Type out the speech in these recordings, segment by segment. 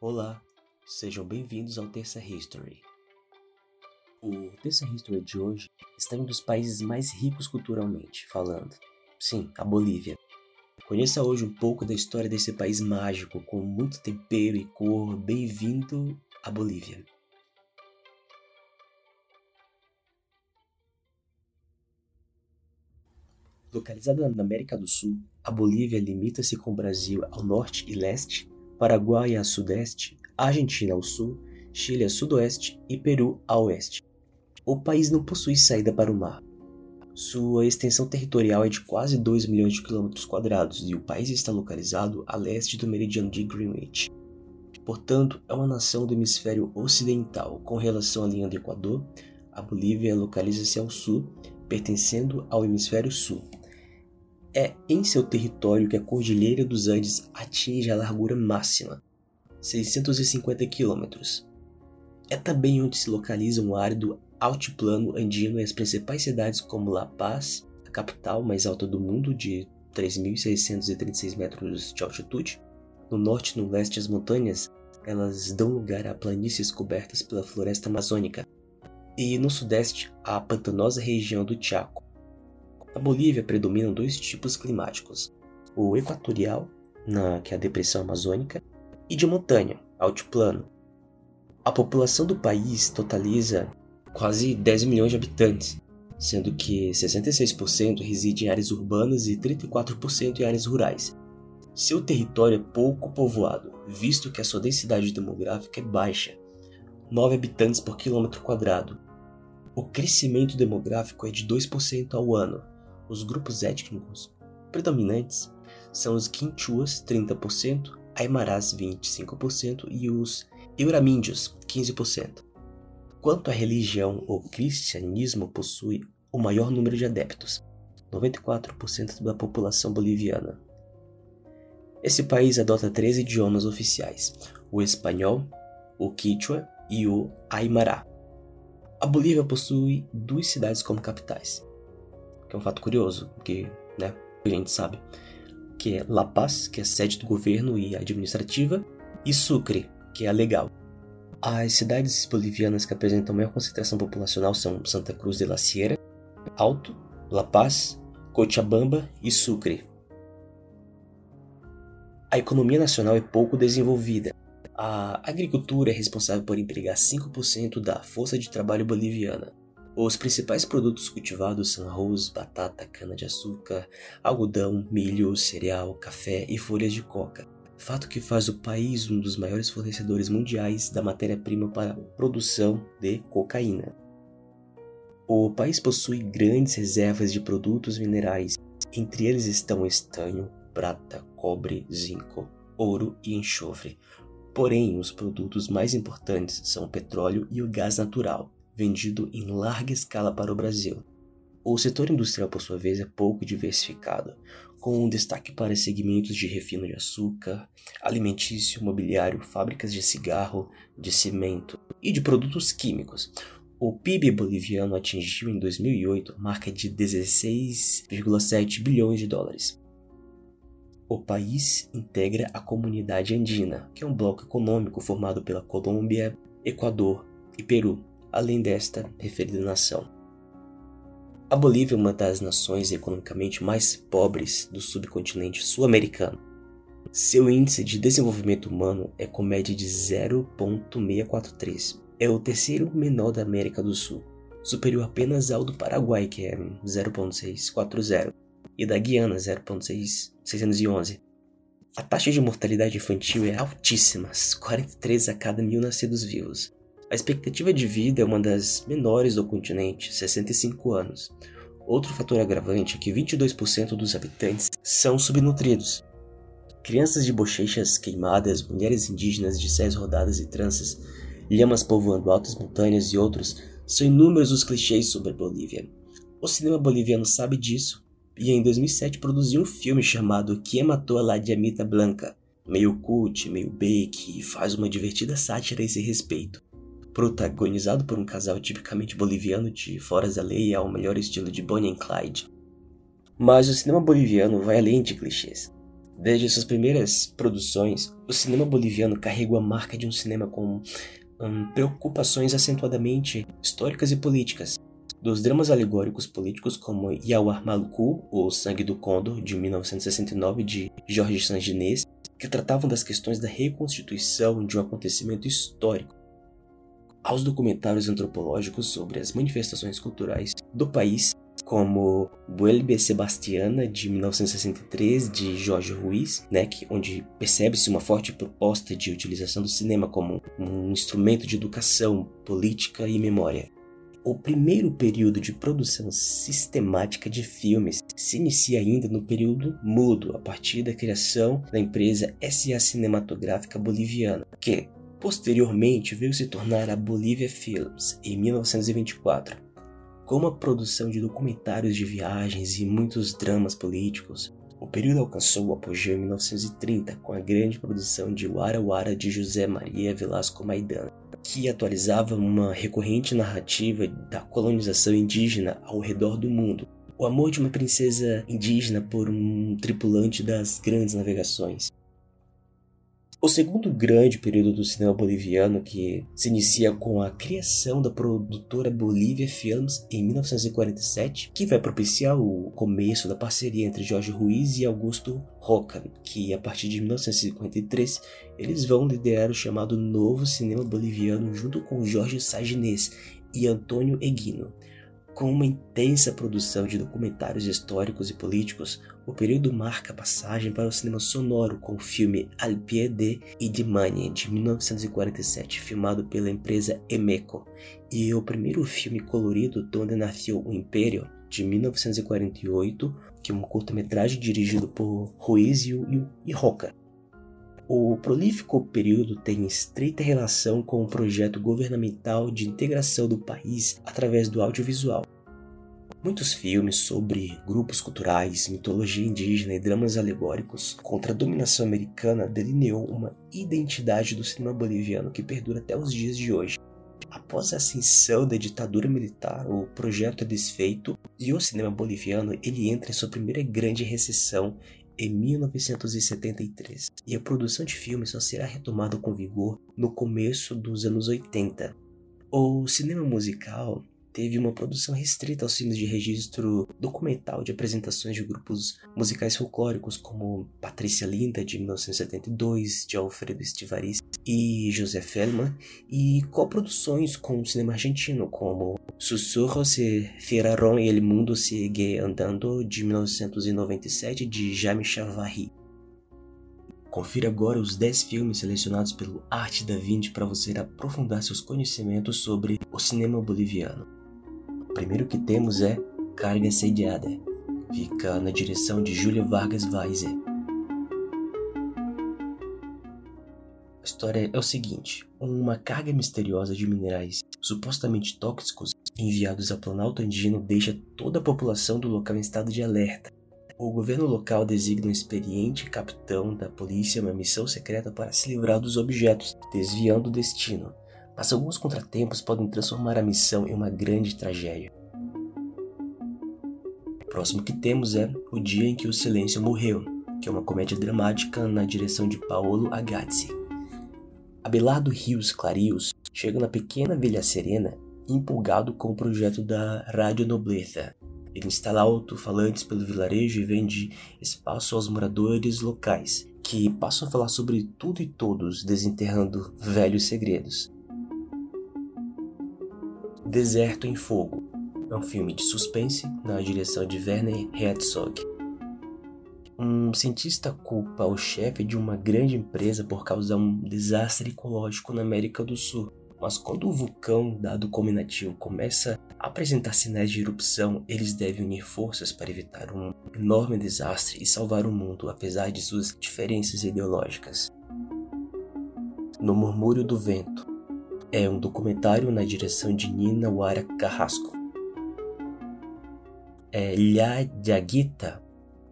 Olá, sejam bem-vindos ao Terça History. O Terça History de hoje está em um dos países mais ricos culturalmente falando. Sim, a Bolívia. Conheça hoje um pouco da história desse país mágico com muito tempero e cor. Bem-vindo à Bolívia. Localizada na América do Sul, a Bolívia limita-se com o Brasil ao norte e leste, Paraguai a sudeste, Argentina ao sul, Chile a sudoeste e Peru a oeste. O país não possui saída para o mar. Sua extensão territorial é de quase 2 milhões de quilômetros quadrados e o país está localizado a leste do meridiano de Greenwich. Portanto, é uma nação do hemisfério ocidental. Com relação à linha do Equador, a Bolívia localiza-se ao sul, pertencendo ao hemisfério sul. É em seu território que a Cordilheira dos Andes atinge a largura máxima, 650 quilômetros. É também onde se localiza um árido altiplano andino e as principais cidades como La Paz, a capital mais alta do mundo de 3.636 metros de altitude. No norte e no leste as montanhas, elas dão lugar a planícies cobertas pela floresta amazônica. E no sudeste, a pantanosa região do Chaco, na Bolívia predominam dois tipos climáticos: o equatorial, na, que é a depressão amazônica, e de montanha, altiplano. A população do país totaliza quase 10 milhões de habitantes, sendo que 66% reside em áreas urbanas e 34% em áreas rurais. Seu território é pouco povoado, visto que a sua densidade demográfica é baixa, 9 habitantes por quilômetro quadrado. O crescimento demográfico é de 2% ao ano, os grupos étnicos predominantes são os Quinchuas, 30%, Aimarás, 25% e os Euramíndios, 15%. Quanto à religião, o cristianismo possui o maior número de adeptos, 94% da população boliviana. Esse país adota três idiomas oficiais: o espanhol, o quichua e o aimará. A Bolívia possui duas cidades como capitais, que é um fato curioso, porque, né, a gente sabe, que é La Paz, que é sede do governo e administrativa, e Sucre, que é a legal. As cidades bolivianas que apresentam maior concentração populacional são Santa Cruz de la Sierra, Alto, La Paz, Cochabamba e Sucre. A economia nacional é pouco desenvolvida. A agricultura é responsável por empregar 5% da força de trabalho boliviana. Os principais produtos cultivados são arroz, batata, cana-de-açúcar, algodão, milho, cereal, café e folhas de coca. Fato que faz o país um dos maiores fornecedores mundiais da matéria-prima para a produção de cocaína. O país possui grandes reservas de produtos minerais, entre eles estão estanho, prata, cobre, zinco, ouro e enxofre. Porém, os produtos mais importantes são o petróleo e o gás natural vendido em larga escala para o Brasil. O setor industrial, por sua vez, é pouco diversificado, com um destaque para segmentos de refino de açúcar, alimentício, mobiliário, fábricas de cigarro, de cimento e de produtos químicos. O PIB boliviano atingiu em 2008 a marca de 16,7 bilhões de dólares. O país integra a Comunidade Andina, que é um bloco econômico formado pela Colômbia, Equador e Peru, além desta referida nação. A Bolívia é uma das nações economicamente mais pobres do subcontinente sul-americano. Seu índice de desenvolvimento humano é com média de 0,643. É o terceiro menor da América do Sul, superior apenas ao do Paraguai, que é 0,640, e da Guiana, 0,611. A taxa de mortalidade infantil é altíssima, 43 a cada mil nascidos vivos. A expectativa de vida é uma das menores do continente, 65 anos. Outro fator agravante é que 22% dos habitantes são subnutridos. Crianças de bochechas queimadas, mulheres indígenas de seias rodadas e tranças, lhamas povoando altas montanhas e outros são inúmeros os clichês sobre a Bolívia. O cinema boliviano sabe disso e em 2007 produziu um filme chamado Quem Matou a La Diamita Blanca, meio cult, meio bake e faz uma divertida sátira a esse respeito protagonizado por um casal tipicamente boliviano de Foras da Lei ao melhor estilo de Bonnie and Clyde. Mas o cinema boliviano vai além de clichês. Desde suas primeiras produções, o cinema boliviano carregou a marca de um cinema com hum, preocupações acentuadamente históricas e políticas. Dos dramas alegóricos políticos como Yawar Maluku, ou Sangue do Condor, de 1969, de Jorge Sanginês, que tratavam das questões da reconstituição de um acontecimento histórico, aos documentários antropológicos sobre as manifestações culturais do país como Vuelve Sebastiana, de 1963, de Jorge Ruiz, né, que, onde percebe-se uma forte proposta de utilização do cinema como um instrumento de educação, política e memória. O primeiro período de produção sistemática de filmes se inicia ainda no período mudo, a partir da criação da empresa SA Cinematográfica Boliviana, que posteriormente veio se tornar a Bolivia Films em 1924 com a produção de documentários de viagens e muitos dramas políticos, o período alcançou o apogeu em 1930 com a grande produção de Wara Wara de José Maria Velasco Maidan, que atualizava uma recorrente narrativa da colonização indígena ao redor do mundo. O amor de uma princesa indígena por um tripulante das grandes navegações. O segundo grande período do cinema boliviano, que se inicia com a criação da produtora Bolívia Films em 1947, que vai propiciar o começo da parceria entre Jorge Ruiz e Augusto Roca, que a partir de 1953 eles vão liderar o chamado Novo Cinema Boliviano junto com Jorge Saginês e Antônio Eguino. Com uma intensa produção de documentários históricos e políticos, o período marca a passagem para o cinema sonoro com o filme Al pie de de 1947, filmado pela empresa Emeco, e o primeiro filme colorido Donde Nació o Império, de 1948, que é um curta-metragem dirigido por Ruiz e, e Roca. O prolífico período tem estreita relação com o projeto governamental de integração do país através do audiovisual. Muitos filmes sobre grupos culturais, mitologia indígena e dramas alegóricos contra a dominação americana delineou uma identidade do cinema boliviano que perdura até os dias de hoje. Após a ascensão da ditadura militar, o projeto é desfeito e o cinema boliviano ele entra em sua primeira grande recessão em 1973, e a produção de filmes só será retomada com vigor no começo dos anos 80. O cinema musical teve uma produção restrita aos filmes de registro documental de apresentações de grupos musicais folclóricos como Patrícia Linda, de 1972, de Alfredo Estivariz e José Fellman, e coproduções com o cinema argentino, como Sussurros se Firaron e El Mundo Sigue Andando, de 1997, de Jaime Chavarri. Confira agora os 10 filmes selecionados pelo Arte da Vinci para você aprofundar seus conhecimentos sobre o cinema boliviano. Primeiro que temos é Carga Sediada. Fica na direção de Júlia Vargas Weiser. A história é o seguinte: uma carga misteriosa de minerais supostamente tóxicos enviados ao Planalto Andino deixa toda a população do local em estado de alerta. O governo local designa um experiente capitão da polícia uma missão secreta para se livrar dos objetos, desviando o destino mas alguns contratempos podem transformar a missão em uma grande tragédia. O próximo que temos é O Dia em que o Silêncio Morreu, que é uma comédia dramática na direção de Paolo Agazzi. Abelardo Rios Clarios chega na pequena Vila Serena empolgado com o projeto da Rádio Nobleza. Ele instala alto-falantes pelo vilarejo e vende espaço aos moradores locais, que passam a falar sobre tudo e todos, desenterrando velhos segredos. Deserto em Fogo é um filme de suspense na direção de Werner Herzog. Um cientista culpa o chefe de uma grande empresa por causar um desastre ecológico na América do Sul. Mas quando o vulcão, dado como inativo, começa a apresentar sinais de erupção, eles devem unir forças para evitar um enorme desastre e salvar o mundo, apesar de suas diferenças ideológicas. No Murmúrio do Vento, é um documentário na direção de Nina Wara Carrasco. É Lha Diaguita,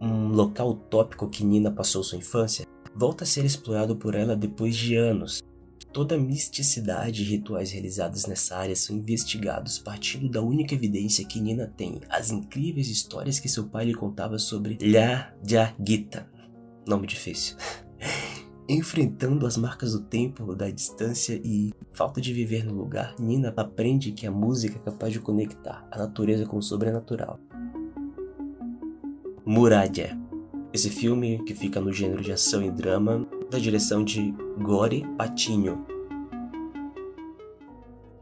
um local utópico que Nina passou sua infância, volta a ser explorado por ela depois de anos. Toda a misticidade e rituais realizados nessa área são investigados partindo da única evidência que Nina tem, as incríveis histórias que seu pai lhe contava sobre Lha Diaguita. nome difícil. Enfrentando as marcas do tempo, da distância e falta de viver no lugar, Nina aprende que a música é capaz de conectar a natureza com o sobrenatural. Muradia. Esse filme, que fica no gênero de ação e drama, da direção de Gore Patinho.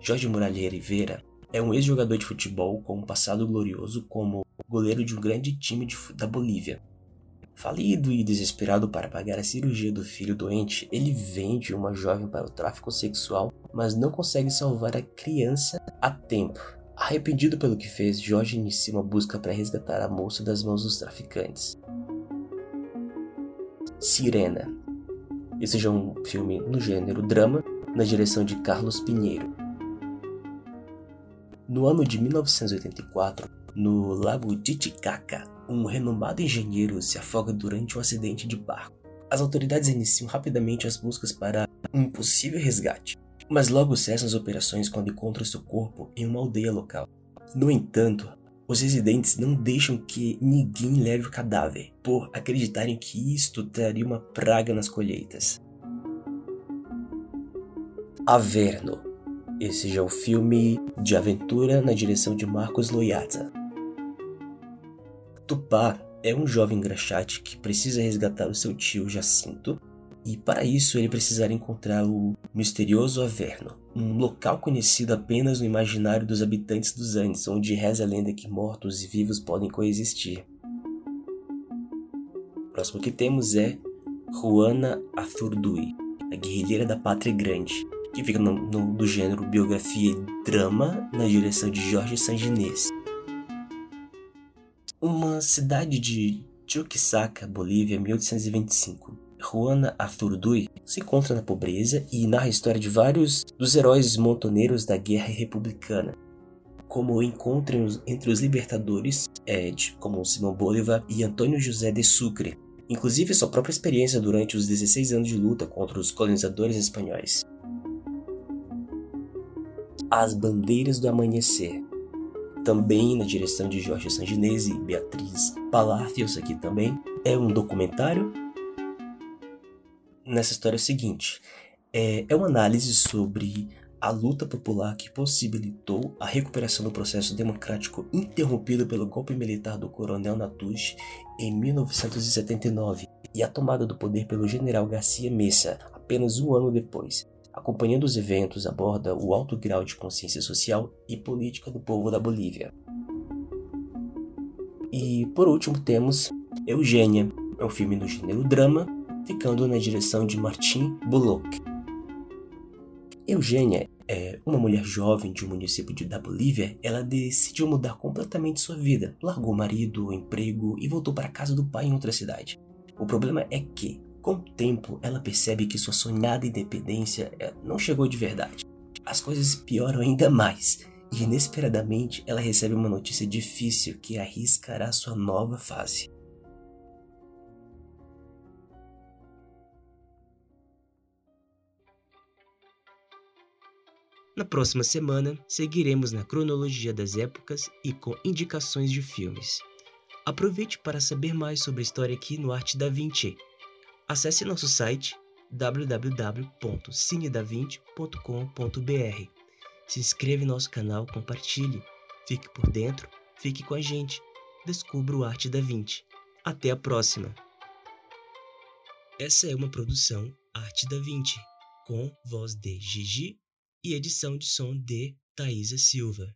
Jorge Muralha Rivera é um ex-jogador de futebol com um passado glorioso como goleiro de um grande time de, da Bolívia. Falido e desesperado para pagar a cirurgia do filho doente, ele vende uma jovem para o tráfico sexual, mas não consegue salvar a criança a tempo. Arrependido pelo que fez, Jorge inicia uma busca para resgatar a moça das mãos dos traficantes. Sirena. Esse já é um filme no gênero drama, na direção de Carlos Pinheiro. No ano de 1984, no lago Titicaca, um renomado engenheiro se afoga durante um acidente de barco. As autoridades iniciam rapidamente as buscas para um possível resgate, mas logo cessam as operações quando encontram seu corpo em uma aldeia local. No entanto, os residentes não deixam que ninguém leve o cadáver, por acreditarem que isto traria uma praga nas colheitas. Averno esse já é o filme de aventura na direção de Marcos Loiata. Tupá é um jovem engraxate que precisa resgatar o seu tio Jacinto e para isso ele precisará encontrar o misterioso Averno, um local conhecido apenas no imaginário dos habitantes dos Andes, onde reza a lenda que mortos e vivos podem coexistir. O próximo que temos é Juana Athurdui, a guerrilheira da Pátria Grande, que fica no, no, do gênero biografia e drama, na direção de Jorge Sanginês. Uma cidade de Chuquisaca, Bolívia, 1825. Juana Arthurdui se encontra na pobreza e narra a história de vários dos heróis montoneiros da Guerra Republicana, como o encontro entre os libertadores, Ed, como Simão Bolívar e Antônio José de Sucre, inclusive sua própria experiência durante os 16 anos de luta contra os colonizadores espanhóis. As Bandeiras do Amanhecer. Também na direção de Jorge Sanginese e Beatriz Palacios aqui também. É um documentário. Nessa história é o seguinte: é, é uma análise sobre a luta popular que possibilitou a recuperação do processo democrático interrompido pelo golpe militar do coronel Natush em 1979 e a tomada do poder pelo general Garcia Mesa apenas um ano depois, acompanhando os eventos, aborda o alto grau de consciência social e política do povo da Bolívia. E por último temos Eugênia, é um filme no gênero drama, ficando na direção de Martin Bullock. Eugênia é uma mulher jovem de um município da Bolívia. Ela decidiu mudar completamente sua vida, largou o marido, o emprego e voltou para a casa do pai em outra cidade. O problema é que com o tempo, ela percebe que sua sonhada independência eh, não chegou de verdade. As coisas pioram ainda mais, e inesperadamente ela recebe uma notícia difícil que arriscará sua nova fase. Na próxima semana, seguiremos na cronologia das épocas e com indicações de filmes. Aproveite para saber mais sobre a história aqui no Arte da Vinci Acesse nosso site www.cinedavinte.com.br. Se inscreva em nosso canal, compartilhe, fique por dentro, fique com a gente. Descubra o Arte da 20. Até a próxima! Essa é uma produção Arte da 20, com voz de Gigi e edição de som de Thaisa Silva.